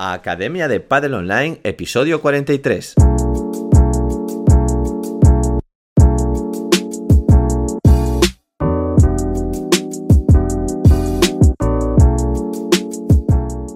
Academia de Padel Online, episodio 43.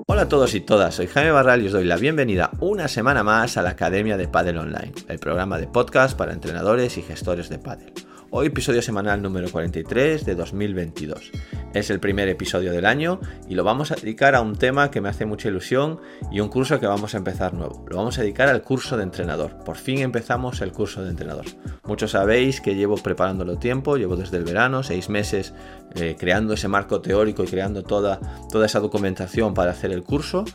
Hola a todos y todas, soy Jaime Barral y os doy la bienvenida una semana más a la Academia de Padel Online, el programa de podcast para entrenadores y gestores de Padel. Hoy episodio semanal número 43 de 2022. Es el primer episodio del año y lo vamos a dedicar a un tema que me hace mucha ilusión y un curso que vamos a empezar nuevo. Lo vamos a dedicar al curso de entrenador. Por fin empezamos el curso de entrenador. Muchos sabéis que llevo preparándolo tiempo, llevo desde el verano, seis meses eh, creando ese marco teórico y creando toda, toda esa documentación para hacer el curso.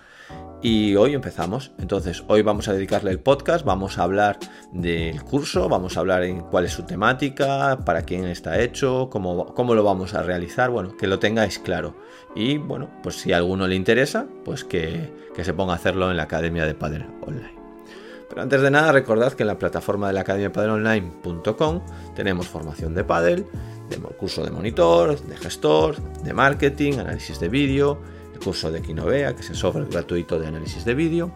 Y hoy empezamos. Entonces, hoy vamos a dedicarle el podcast, vamos a hablar del curso, vamos a hablar en cuál es su temática, para quién está hecho, cómo, cómo lo vamos a realizar, bueno, que lo tengáis claro. Y bueno, pues si a alguno le interesa, pues que, se ponga a hacerlo en la Academia de Padre Online. Pero antes de nada, recordad que en la plataforma de la Academia de Online.com tenemos formación de Padel, de curso de monitor, de gestor, de marketing, análisis de vídeo curso de Kinovea, que es el software gratuito de análisis de vídeo.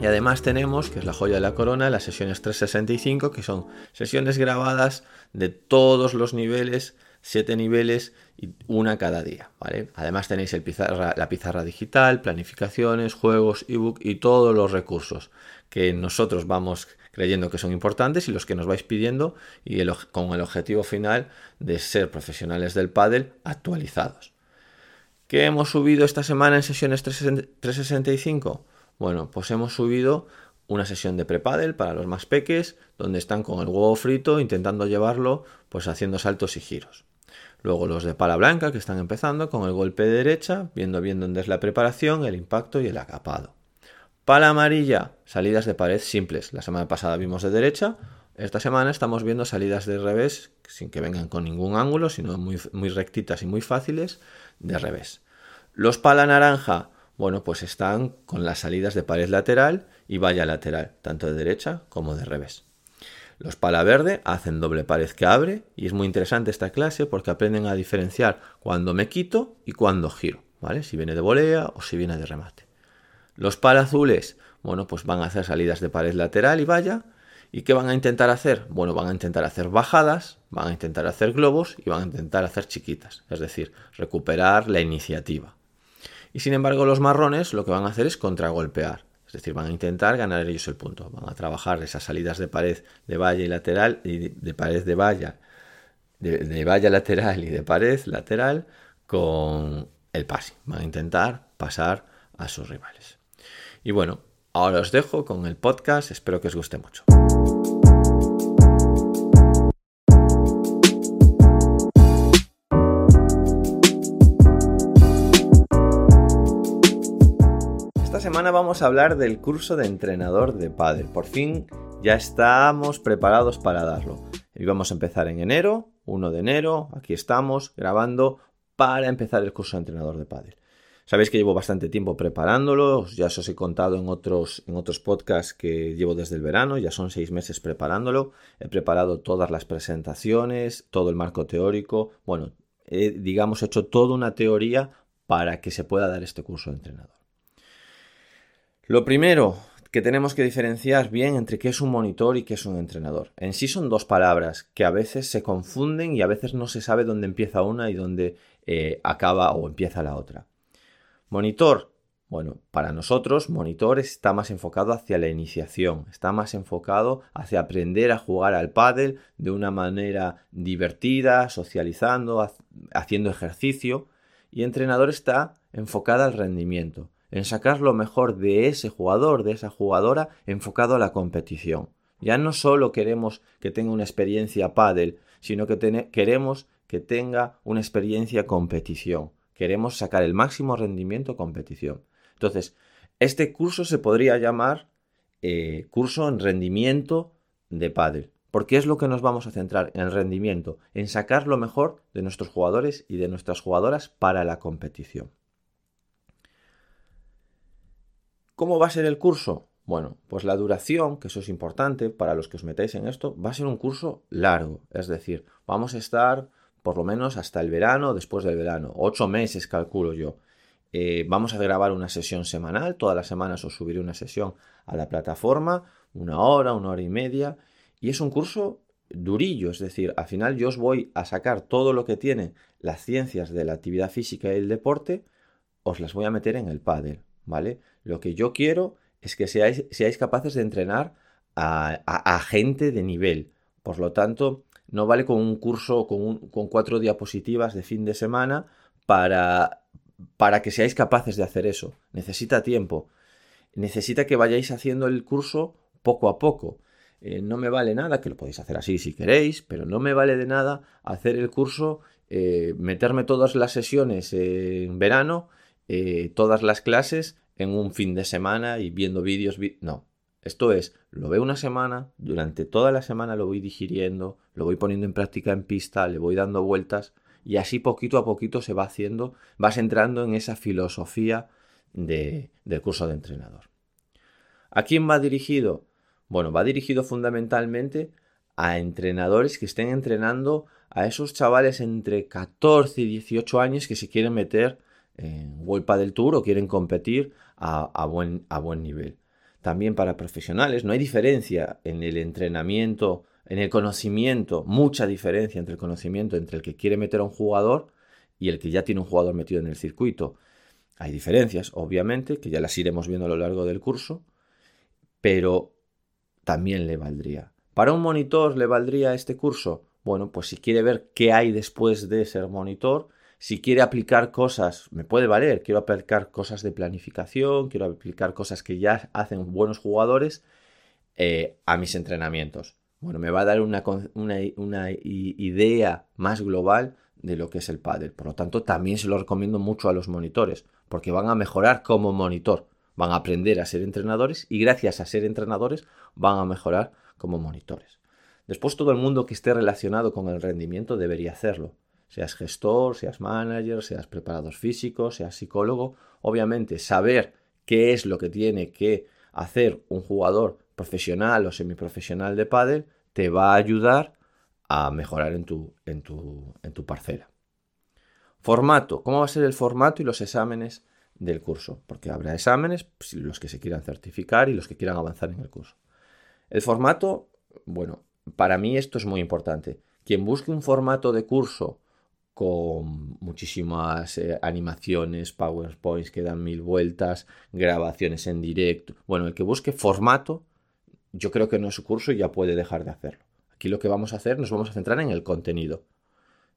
Y además tenemos, que es la joya de la corona, las sesiones 365, que son sesiones grabadas de todos los niveles, 7 niveles y una cada día. ¿vale? Además tenéis el pizarra, la pizarra digital, planificaciones, juegos, ebook y todos los recursos que nosotros vamos creyendo que son importantes y los que nos vais pidiendo y con el objetivo final de ser profesionales del pádel actualizados. ¿Qué hemos subido esta semana en sesiones 365? Bueno, pues hemos subido una sesión de prepadel para los más peques, donde están con el huevo frito intentando llevarlo, pues haciendo saltos y giros. Luego los de pala blanca que están empezando con el golpe de derecha, viendo bien dónde es la preparación, el impacto y el acapado. Pala amarilla, salidas de pared simples. La semana pasada vimos de derecha, esta semana estamos viendo salidas de revés sin que vengan con ningún ángulo, sino muy rectitas y muy fáciles de revés. Los pala naranja, bueno, pues están con las salidas de pared lateral y valla lateral, tanto de derecha como de revés. Los pala verde hacen doble pared que abre y es muy interesante esta clase porque aprenden a diferenciar cuando me quito y cuando giro, ¿vale? Si viene de volea o si viene de remate. Los pala azules, bueno, pues van a hacer salidas de pared lateral y valla ¿Y qué van a intentar hacer? Bueno, van a intentar hacer bajadas, van a intentar hacer globos y van a intentar hacer chiquitas, es decir, recuperar la iniciativa. Y sin embargo, los marrones lo que van a hacer es contragolpear, es decir, van a intentar ganar ellos el punto, van a trabajar esas salidas de pared de valla y lateral y de pared de valla, de, de valla lateral y de pared lateral con el pase. Van a intentar pasar a sus rivales. Y bueno, ahora os dejo con el podcast, espero que os guste mucho. Semana vamos a hablar del curso de entrenador de pádel. Por fin ya estamos preparados para darlo. Íbamos a empezar en enero, 1 de enero, aquí estamos grabando para empezar el curso de entrenador de pádel. Sabéis que llevo bastante tiempo preparándolo, ya os he contado en otros, en otros podcasts que llevo desde el verano, ya son seis meses preparándolo. He preparado todas las presentaciones, todo el marco teórico, bueno, he, digamos, hecho toda una teoría para que se pueda dar este curso de entrenador. Lo primero que tenemos que diferenciar bien entre qué es un monitor y qué es un entrenador. En sí son dos palabras que a veces se confunden y a veces no se sabe dónde empieza una y dónde eh, acaba o empieza la otra. Monitor. Bueno, para nosotros, monitor está más enfocado hacia la iniciación, está más enfocado hacia aprender a jugar al pádel de una manera divertida, socializando, haciendo ejercicio. Y entrenador está enfocado al rendimiento en sacar lo mejor de ese jugador, de esa jugadora, enfocado a la competición. Ya no solo queremos que tenga una experiencia pádel, sino que queremos que tenga una experiencia competición. Queremos sacar el máximo rendimiento competición. Entonces, este curso se podría llamar eh, curso en rendimiento de pádel. Porque es lo que nos vamos a centrar en el rendimiento, en sacar lo mejor de nuestros jugadores y de nuestras jugadoras para la competición. ¿Cómo va a ser el curso? Bueno, pues la duración, que eso es importante para los que os metáis en esto, va a ser un curso largo. Es decir, vamos a estar por lo menos hasta el verano, después del verano, ocho meses calculo yo. eh, vamos a grabar una sesión semanal, todas las semanas os subiré una sesión a la plataforma, una hora, una hora y media, y es un curso durillo, es decir, al final yo os voy a sacar todo lo que tiene las ciencias de la actividad física y el deporte, os las voy a meter en el pádel, ¿vale? Lo que yo quiero es que seáis, capaces de entrenar a, gente de nivel. Por lo tanto, no vale con un curso con, con cuatro diapositivas de fin de semana para, para que seáis capaces de hacer eso. Necesita tiempo. Necesita que vayáis haciendo el curso poco a poco. Eh, no me vale nada, que lo podéis hacer así si queréis, pero no me vale de nada hacer el curso, eh, meterme todas las sesiones en verano, eh, todas las clases en un fin de semana y viendo vídeos. no, esto es, lo veo una semana, durante toda la semana lo voy digiriendo, lo voy poniendo en práctica en pista, le voy dando vueltas y así poquito a poquito se va haciendo, vas entrando en esa filosofía de, del curso de entrenador. ¿A quién va dirigido? Bueno, va dirigido fundamentalmente a entrenadores que estén entrenando a esos chavales entre 14 y 18 años que se quieren meter en World del Tour o quieren competir a, buen, a buen nivel. También para profesionales, no hay diferencia en el entrenamiento, en el conocimiento, mucha diferencia entre el conocimiento entre el que quiere meter a un jugador y el que ya tiene un jugador metido en el circuito. Hay diferencias, obviamente, que ya las iremos viendo a lo largo del curso, pero también le valdría. ¿Para un monitor le valdría este curso? Bueno, pues si quiere ver qué hay después de ser monitor, si quiere aplicar cosas, me puede valer, quiero aplicar cosas de planificación, quiero aplicar cosas que ya hacen buenos jugadores eh, a mis entrenamientos. Bueno, me va a dar una, una, idea más global de lo que es el pádel. Por lo tanto, también se lo recomiendo mucho a los monitores, porque van a mejorar como monitor van a aprender a ser entrenadores y gracias a ser entrenadores van a mejorar como monitores. Después todo el mundo que esté relacionado con el rendimiento debería hacerlo. Seas gestor, seas manager, seas preparador físico, seas psicólogo. Obviamente saber qué es lo que tiene que hacer un jugador profesional o semiprofesional de pádel te va a ayudar a mejorar en tu, en tu, en tu parcela. Formato. ¿Cómo va a ser el formato y los exámenes del curso, porque habrá exámenes, pues, los que se quieran certificar y los que quieran avanzar en el curso. El formato, bueno, para mí esto es muy importante. Quien busque un formato de curso con muchísimas eh, animaciones, PowerPoints que dan mil vueltas, grabaciones en directo, bueno, el que busque formato, yo creo que no es su curso y ya puede dejar de hacerlo. Aquí lo que vamos a hacer, nos vamos a centrar en el contenido.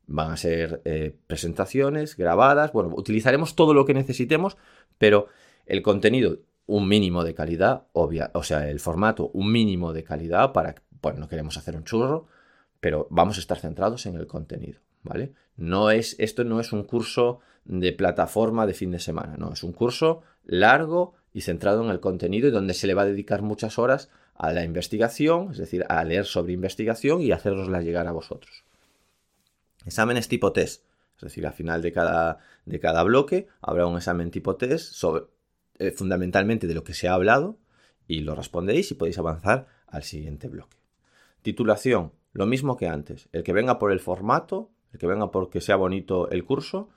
Van a ser eh, presentaciones grabadas, bueno, utilizaremos todo lo que necesitemos, pero el contenido, un mínimo de calidad, obvia, o sea, el formato, un mínimo de calidad para, pues no queremos hacer un churro, pero vamos a estar centrados en el contenido, ¿vale? No es, esto no es un curso de plataforma de fin de semana, no, es un curso largo y centrado en el contenido y donde se le va a dedicar muchas horas a la investigación, es decir, a leer sobre investigación y hacerosla llegar a vosotros. Exámenes tipo test. Es decir, al final de cada, de cada bloque habrá un examen tipo test eh, fundamentalmente de lo que se ha hablado y lo respondéis y podéis avanzar al siguiente bloque. Titulación, lo mismo que antes. El que venga por el formato, el que venga porque sea bonito el curso,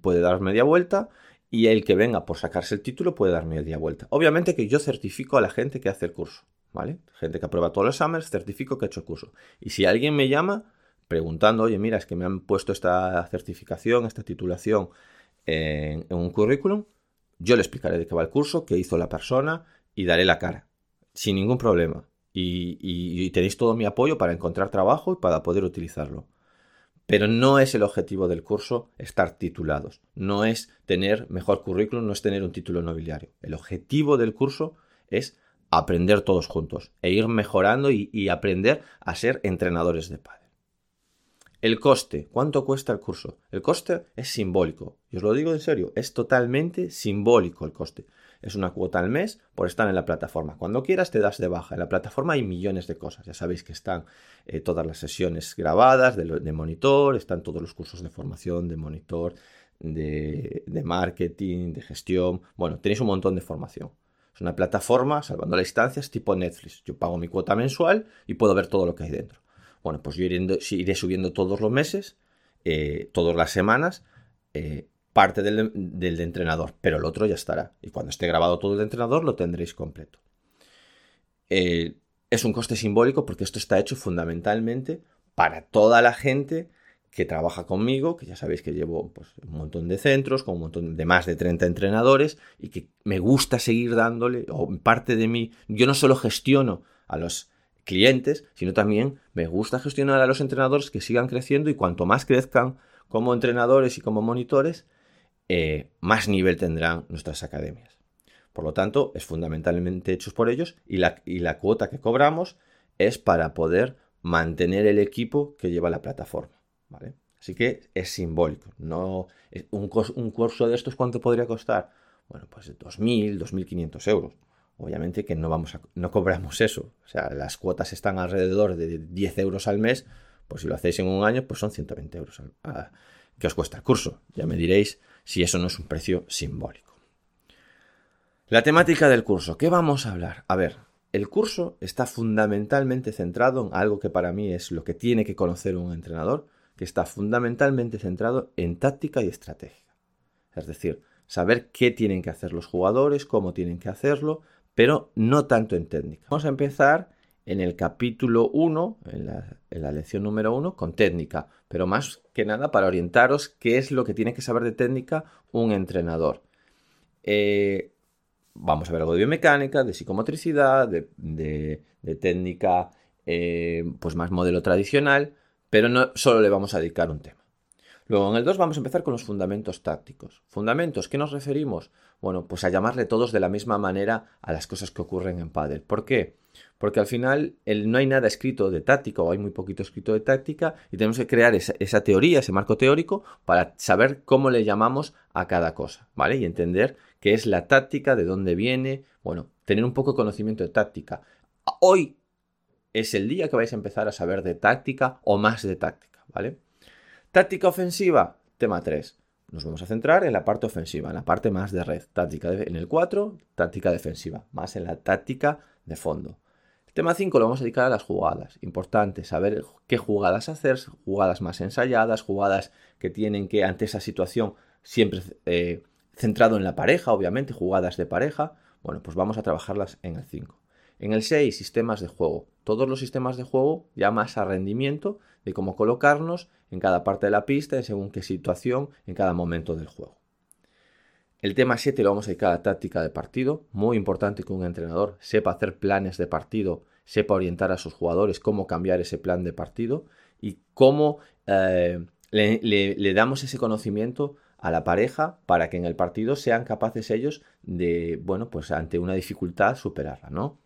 puede dar media vuelta y el que venga por sacarse el título puede dar media vuelta. Obviamente que yo certifico a la gente que hace el curso, ¿vale? Gente que aprueba todos los exámenes, certifico que ha hecho el curso. Y si alguien me llama, preguntando, oye, mira, es que me han puesto esta certificación, esta titulación en, un currículum, yo le explicaré de qué va el curso, qué hizo la persona y daré la cara, sin ningún problema. Y, tenéis todo mi apoyo para encontrar trabajo y para poder utilizarlo. Pero no es el objetivo del curso estar titulados, no es tener mejor currículum, no es tener un título nobiliario. El objetivo del curso es aprender todos juntos e ir mejorando y, aprender a ser entrenadores de padre. El coste, ¿cuánto cuesta el curso? El coste es simbólico, y os lo digo en serio, es totalmente simbólico el coste. Es una cuota al mes por estar en la plataforma. Cuando quieras te das de baja. En la plataforma hay millones de cosas. Ya sabéis que están eh, todas las sesiones grabadas de, monitor, están todos los cursos de formación de monitor, de, marketing, de gestión. Bueno, tenéis un montón de formación. Es una plataforma, salvando las instancias, tipo Netflix. Yo pago mi cuota mensual y puedo ver todo lo que hay dentro. Bueno, pues yo iré, subiendo todos los meses, eh, todas las semanas, eh, parte del, del, entrenador, pero el otro ya estará. Y cuando esté grabado todo el entrenador lo tendréis completo. Eh, es un coste simbólico porque esto está hecho fundamentalmente para toda la gente que trabaja conmigo, que ya sabéis que llevo pues, un montón de centros, con un montón de más de 30 entrenadores y que me gusta seguir dándole, o parte de mí, yo no solo gestiono a los clientes, sino también me gusta gestionar a los entrenadores que sigan creciendo y cuanto más crezcan como entrenadores y como monitores, eh, más nivel tendrán nuestras academias. Por lo tanto, es fundamentalmente hecho por ellos y la, y la cuota que cobramos es para poder mantener el equipo que lleva la plataforma. ¿vale? Así que es simbólico. No, un, un curso de estos, ¿cuánto podría costar? Bueno, pues 2.000, 2.500 euros. Obviamente que no, vamos a, no cobramos eso. O sea, las cuotas están alrededor de 10 euros al mes. Pues si lo hacéis en un año, pues son 120 euros que os cuesta el curso. Ya me diréis si eso no es un precio simbólico. La temática del curso. ¿Qué vamos a hablar? A ver, el curso está fundamentalmente centrado en algo que para mí es lo que tiene que conocer un entrenador, que está fundamentalmente centrado en táctica y estrategia. Es decir, saber qué tienen que hacer los jugadores, cómo tienen que hacerlo, pero no tanto en técnica. Vamos a empezar en el capítulo 1, en la, lección número 1, con técnica, pero más que nada para orientaros qué es lo que tiene que saber de técnica un entrenador. Eh, vamos a ver algo de biomecánica, de psicomotricidad, de, técnica, eh, pues más modelo tradicional, pero no solo le vamos a dedicar un tema. Luego en el 2 vamos a empezar con los fundamentos tácticos. Fundamentos, ¿qué nos referimos? Bueno, pues a llamarle todos de la misma manera a las cosas que ocurren en Padel. ¿Por qué? Porque al final no hay nada escrito de táctica o hay muy poquito escrito de táctica y tenemos que crear esa, esa, teoría, ese marco teórico para saber cómo le llamamos a cada cosa, ¿vale? Y entender qué es la táctica, de dónde viene, bueno, tener un poco de conocimiento de táctica. Hoy es el día que vais a empezar a saber de táctica o más de táctica, ¿vale? Táctica ofensiva, tema 3. Nos vamos a centrar en la parte ofensiva, en la parte más de red. Táctica en el 4, táctica defensiva, más en la táctica de fondo. Tema 5 lo vamos a dedicar a las jugadas. Importante saber qué jugadas hacer, jugadas más ensayadas, jugadas que tienen que, ante esa situación, siempre eh, centrado en la pareja, obviamente, jugadas de pareja. Bueno, pues vamos a trabajarlas en el 5. En el 6, sistemas de juego. Todos los sistemas de juego ya más a rendimiento de cómo colocarnos en cada parte de la pista, en según qué situación, en cada momento del juego. El tema 7 lo vamos a dedicar a táctica de partido. Muy importante que un entrenador sepa hacer planes de partido, sepa orientar a sus jugadores cómo cambiar ese plan de partido y cómo eh, le damos ese conocimiento a la pareja para que en el partido sean capaces ellos de, bueno, pues ante una dificultad superarla, ¿no?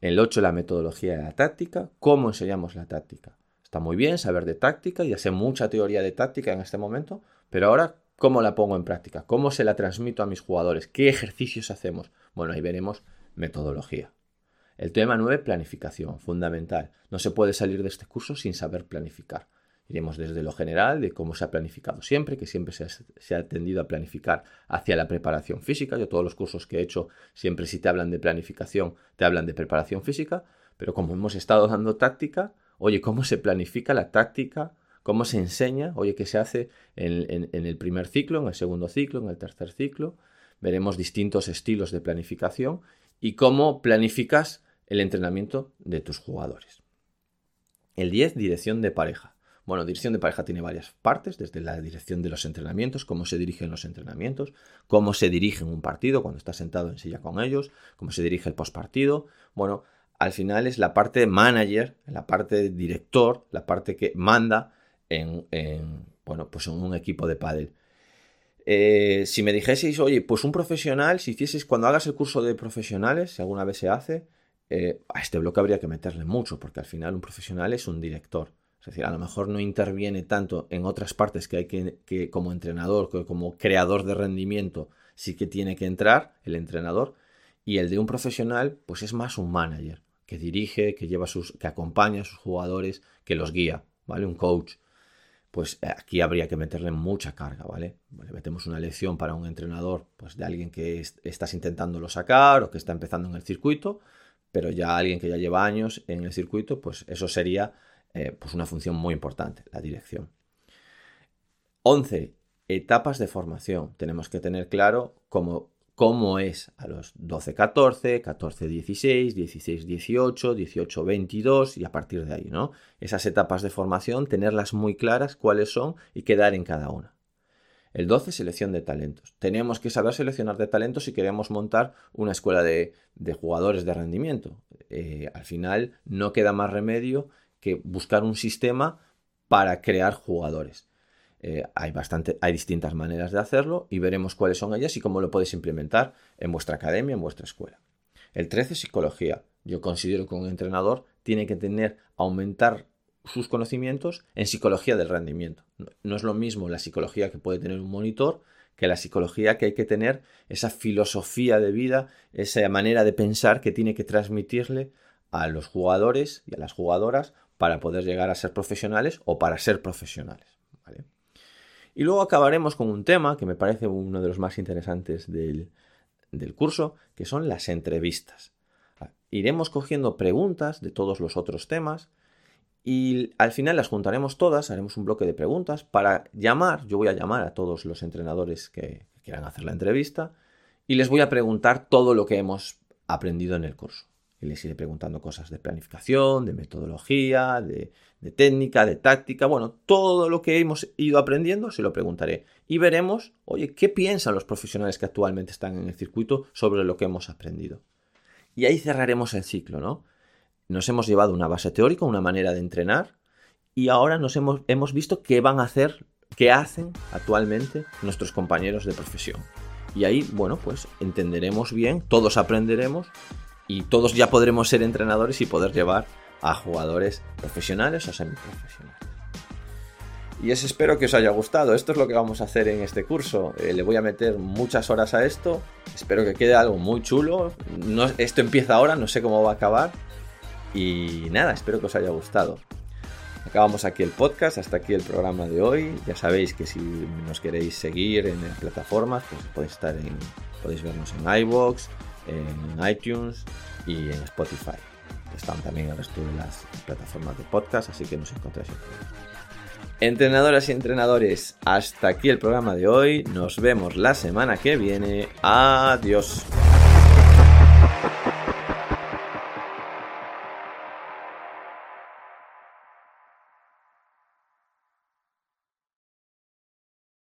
El 8, la metodología de la táctica. ¿Cómo enseñamos la táctica? Está muy bien saber de táctica, ya sé mucha teoría de táctica en este momento, pero ahora, ¿cómo la pongo en práctica? ¿Cómo se la transmito a mis jugadores? ¿Qué ejercicios hacemos? Bueno, ahí veremos metodología. El tema 9, planificación, fundamental. No se puede salir de este curso sin saber planificar. Iremos desde lo general, de cómo se ha planificado siempre, que siempre se ha, tendido a planificar hacia la preparación física. Yo todos los cursos que he hecho, siempre si te hablan de planificación, te hablan de preparación física, pero como hemos estado dando táctica, oye, ¿cómo se planifica la táctica? ¿Cómo se enseña? Oye, ¿qué se hace en, el primer ciclo, en el segundo ciclo, en el tercer ciclo? Veremos distintos estilos de planificación y cómo planificas el entrenamiento de tus jugadores. El 10, dirección de pareja. Bueno, dirección de pareja tiene varias partes, desde la dirección de los entrenamientos, cómo se dirigen los entrenamientos, cómo se dirige un partido cuando estás sentado en silla con ellos, cómo se dirige el postpartido. Bueno, al final es la parte manager, la parte director, la parte que manda en, bueno, pues en un equipo de pádel. Eh, si me dijeseis, oye, pues un profesional, si hicieseis cuando hagas el curso de profesionales, si alguna vez se hace, eh, a este bloque habría que meterle mucho, porque al final un profesional es un director. Es decir, a lo mejor no interviene tanto en otras partes que hay que, como entrenador, como creador de rendimiento, sí que tiene que entrar el entrenador. Y el de un profesional, pues es más un manager, que dirige, que lleva sus, que acompaña a sus jugadores, que los guía, ¿vale? Un coach. Pues eh, aquí habría que meterle mucha carga, ¿vale? Le metemos una lección para un entrenador, pues de alguien que estás intentándolo sacar o que está empezando en el circuito, pero ya alguien que ya lleva años en el circuito, pues eso sería eh, pues una función muy importante, la dirección. 11. etapas de formación. Tenemos que tener claro cómo, cómo es a los 12-14, 14-16, 16-18, 18-22 y a partir de ahí, ¿no? Esas etapas de formación, tenerlas muy claras cuáles son y quedar en cada una. El 12, selección de talentos. Tenemos que saber seleccionar de talentos si queremos montar una escuela de, jugadores de rendimiento. Eh, al final no queda más remedio que buscar un sistema para crear jugadores. Eh, hay, bastante, hay distintas maneras de hacerlo y veremos cuáles son ellas y cómo lo podéis implementar en vuestra academia, en vuestra escuela. El 13, psicología. Yo considero que un entrenador tiene que tener, aumentar sus conocimientos en psicología del rendimiento. No, es lo mismo la psicología que puede tener un monitor que la psicología que hay que tener, esa filosofía de vida, esa manera de pensar que tiene que transmitirle a los jugadores y a las jugadoras para poder llegar a ser profesionales o para ser profesionales. Y luego acabaremos con un tema que me parece uno de los más interesantes del, del curso, que son las entrevistas. Iremos cogiendo preguntas de todos los otros temas y al final las juntaremos todas, haremos un bloque de preguntas para llamar, yo voy a llamar a todos los entrenadores que quieran hacer la entrevista y les voy a preguntar todo lo que hemos aprendido en el curso. Y les iré preguntando cosas de planificación, de metodología, de, técnica, de táctica. Bueno, todo lo que hemos ido aprendiendo se lo preguntaré. Y veremos, oye, ¿qué piensan los profesionales que actualmente están en el circuito sobre lo que hemos aprendido? Y ahí cerraremos el ciclo, ¿no? Nos hemos llevado una base teórica, una manera de entrenar, y ahora nos hemos, hemos visto qué van a hacer, qué hacen actualmente nuestros compañeros de profesión. Y ahí, bueno, pues entenderemos bien, todos aprenderemos y todos ya podremos ser entrenadores y poder llevar a jugadores profesionales o semiprofesionales. Y es, espero que os haya gustado. Esto es lo que vamos a hacer en este curso. Eh, le voy a meter muchas horas a esto. Espero que quede algo muy chulo. Esto empieza ahora, no sé cómo va a acabar. Y nada, espero que os haya gustado. Acabamos aquí el podcast, hasta aquí el programa de hoy. Ya sabéis que si nos queréis seguir en las plataformas, pues podéis estar en, podéis vernos en iBox, en iTunes y en Spotify. Están también el resto de las plataformas de podcast, así que nos encontráis en Entrenadoras y entrenadores, hasta aquí el programa de hoy. Nos vemos la semana que viene. Adiós.